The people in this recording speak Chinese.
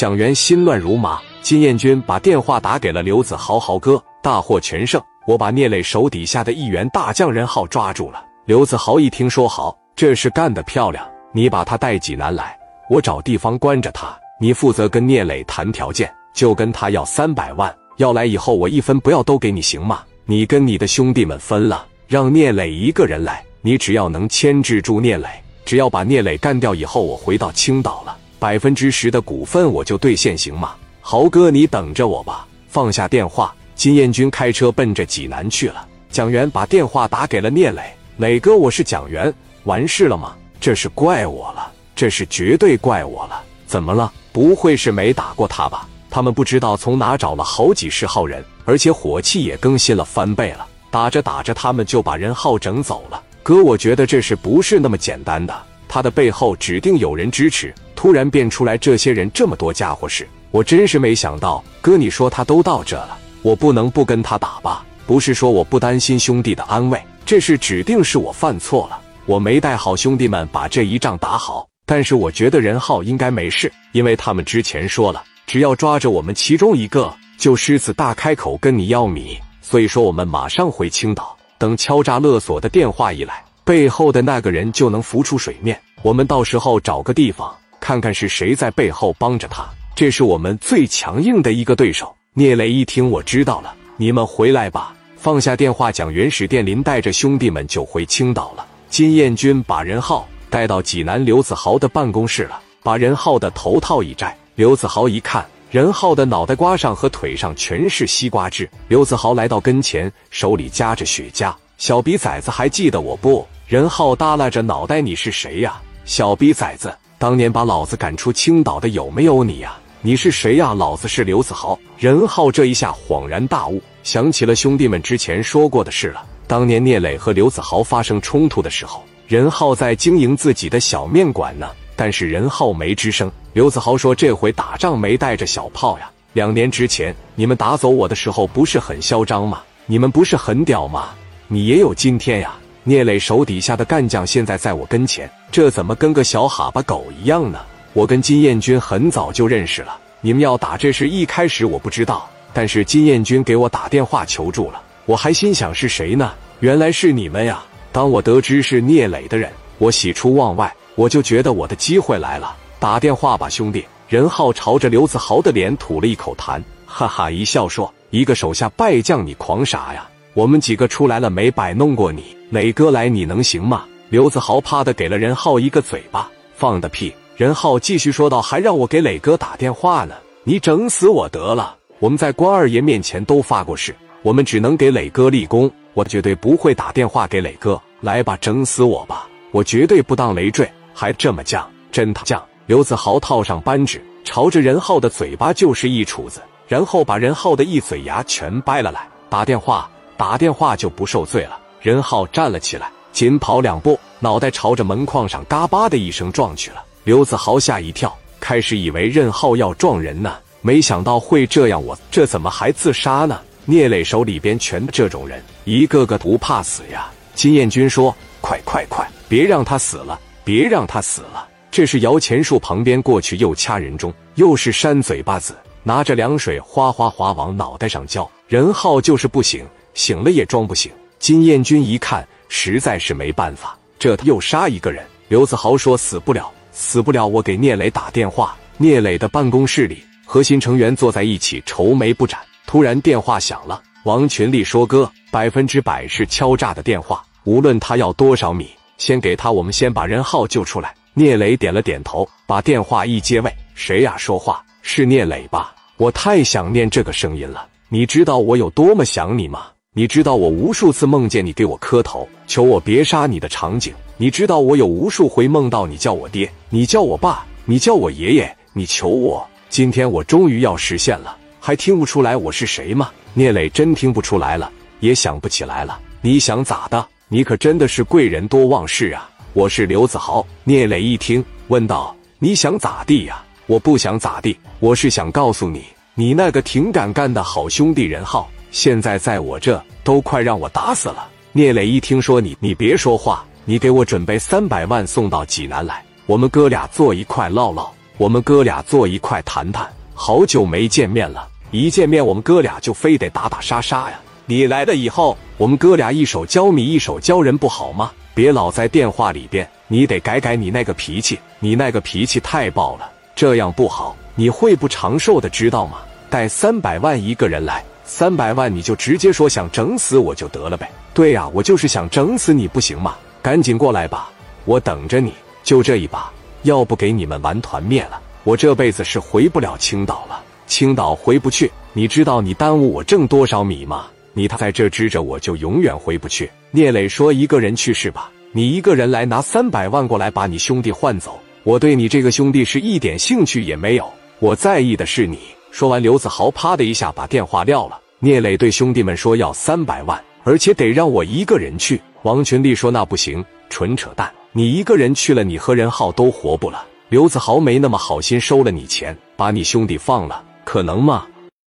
蒋元心乱如麻。金燕军把电话打给了刘子豪豪哥，大获全胜，我把聂磊手底下的一员大将任浩抓住了。刘子豪一听说好，这事干得漂亮，你把他带济南来，我找地方关着他，你负责跟聂磊谈条件，就跟他要三百万，要来以后我一分不要都给你，行吗？你跟你的兄弟们分了，让聂磊一个人来，你只要能牵制住聂磊，只要把聂磊干掉以后，我回到青岛了，百分之十的股份我就兑现，行吗？豪哥，你等着我吧。放下电话，金彦军开车奔着济南去了。蒋元把电话打给了聂磊，磊哥，我是蒋元，完事了吗？这是怪我了，这是绝对怪我了。怎么了？不会是没打过他吧？他们不知道从哪找了好几十号人，而且火气也更新了翻倍了。打着打着，他们就把人号整走了。哥，我觉得这事不是那么简单的，他的背后指定有人支持。突然变出来这些人，这么多家伙事，我真是没想到。哥，你说他都到这了，我不能不跟他打吧？不是说我不担心兄弟的安危，这事指定是我犯错了，我没带好兄弟们把这一仗打好。但是我觉得任浩应该没事，因为他们之前说了。只要抓着我们其中一个，就狮子大开口跟你要米。所以说，我们马上回青岛，等敲诈勒索的电话一来，背后的那个人就能浮出水面。我们到时候找个地方，看看是谁在背后帮着他。这是我们最强硬的一个对手。聂磊一听，我知道了，你们回来吧。放下电话，蒋元史殿林带着兄弟们就回青岛了。金彦军把任浩带到济南刘子豪的办公室了，把任浩的头套一摘。刘子豪一看，任浩的脑袋瓜上和腿上全是西瓜汁。刘子豪来到跟前，手里夹着雪茄。小逼崽子，还记得我不？任浩耷拉着脑袋：“你是谁呀？小逼崽子，当年把老子赶出青岛的有没有你呀？你是谁呀？老子是刘子豪。”任浩这一下恍然大悟，想起了兄弟们之前说过的事了。当年聂磊和刘子豪发生冲突的时候，任浩在经营自己的小面馆呢。但是任浩没吱声。刘子豪说：“这回打仗没带着小炮呀。两年之前你们打走我的时候不是很嚣张吗？你们不是很屌吗？你也有今天呀。聂磊手底下的干将现在在我跟前，这怎么跟个小哈巴狗一样呢？我跟金彦军很早就认识了。你们要打这事，一开始我不知道，但是金彦军给我打电话求助了，我还心想是谁呢？原来是你们呀！当我得知是聂磊的人，我喜出望外。”我就觉得我的机会来了，打电话吧，兄弟。任浩朝着刘子豪的脸吐了一口痰，哈哈一笑说：“一个手下败将，你狂啥呀？我们几个出来了没摆弄过你？磊哥来，你能行吗？”刘子豪啪的给了任浩一个嘴巴，放的屁！任浩继续说道：“还让我给磊哥打电话呢，你整死我得了！我们在关二爷面前都发过誓，我们只能给磊哥立功，我绝对不会打电话给磊哥。来吧，整死我吧，我绝对不当累赘。”还这么犟，真他犟！刘子豪套上扳指，朝着任浩的嘴巴就是一杵子，然后把任浩的一嘴牙全掰了来。打电话，打电话就不受罪了。任浩站了起来，紧跑两步，脑袋朝着门框上嘎巴的一声撞去了。刘子豪吓一跳，开始以为任浩要撞人呢，没想到会这样。我这怎么还自杀呢？聂磊手里边全这种人，一个个不怕死呀。金彦军说：“快快快，别让他死了。”别让他死了！这是摇钱树旁边过去又掐人中，又是扇嘴巴子，拿着凉水哗哗哗往脑袋上浇。任浩就是不醒，醒了也装不醒。金彦军一看，实在是没办法，这又杀一个人。刘子豪说：“死不了，死不了，我给聂磊打电话。”聂磊的办公室里，核心成员坐在一起愁眉不展。突然电话响了，王群力说：“哥，百分之百是敲诈的电话，无论他要多少米。”先给他，我们先把任浩救出来。聂磊点了点头，把电话一接，喂，谁呀？说话是聂磊吧？我太想念这个声音了。你知道我有多么想你吗？你知道我无数次梦见你给我磕头，求我别杀你的场景。你知道我有无数回梦到你叫我爹，你叫我爸，你叫我爷爷，你求我。今天我终于要实现了，还听不出来我是谁吗？聂磊真听不出来了，也想不起来了。你想咋的？你可真的是贵人多忘事啊！我是刘子豪。聂磊一听，问道：“你想咋地呀？”我不想咋地，我是想告诉你，你那个挺敢干的好兄弟任浩，现在在我这都快让我打死了。聂磊一听说你，你别说话，你给我准备三百万送到济南来，我们哥俩坐一块唠唠。我们哥俩坐一块谈谈。好久没见面了，一见面我们哥俩就非得打打杀杀呀。你来了以后，我们哥俩一手教米，一手教人，不好吗？别老在电话里边，你得改改你那个脾气，你那个脾气太暴了，这样不好，你会不长寿的，知道吗？带三百万一个人来，三百万你就直接说想整死我就得了呗。对呀，我就是想整死你，不行吗？赶紧过来吧，我等着你。就这一把，要不给你们玩团灭了。我这辈子是回不了青岛了，青岛回不去。你知道你耽误我挣多少米吗？你他在这支着，我就永远回不去。聂磊说：“一个人去是吧？你一个人来拿三百万过来，把你兄弟换走。我对你这个兄弟是一点兴趣也没有，我在意的是你。”说完，刘子豪啪的一下把电话撂了。聂磊对兄弟们说：“要三百万，而且得让我一个人去。”王群力说：“那不行，纯扯淡！你一个人去了，你和任浩都活不了。”刘子豪没那么好心收了你钱，把你兄弟放了，可能吗？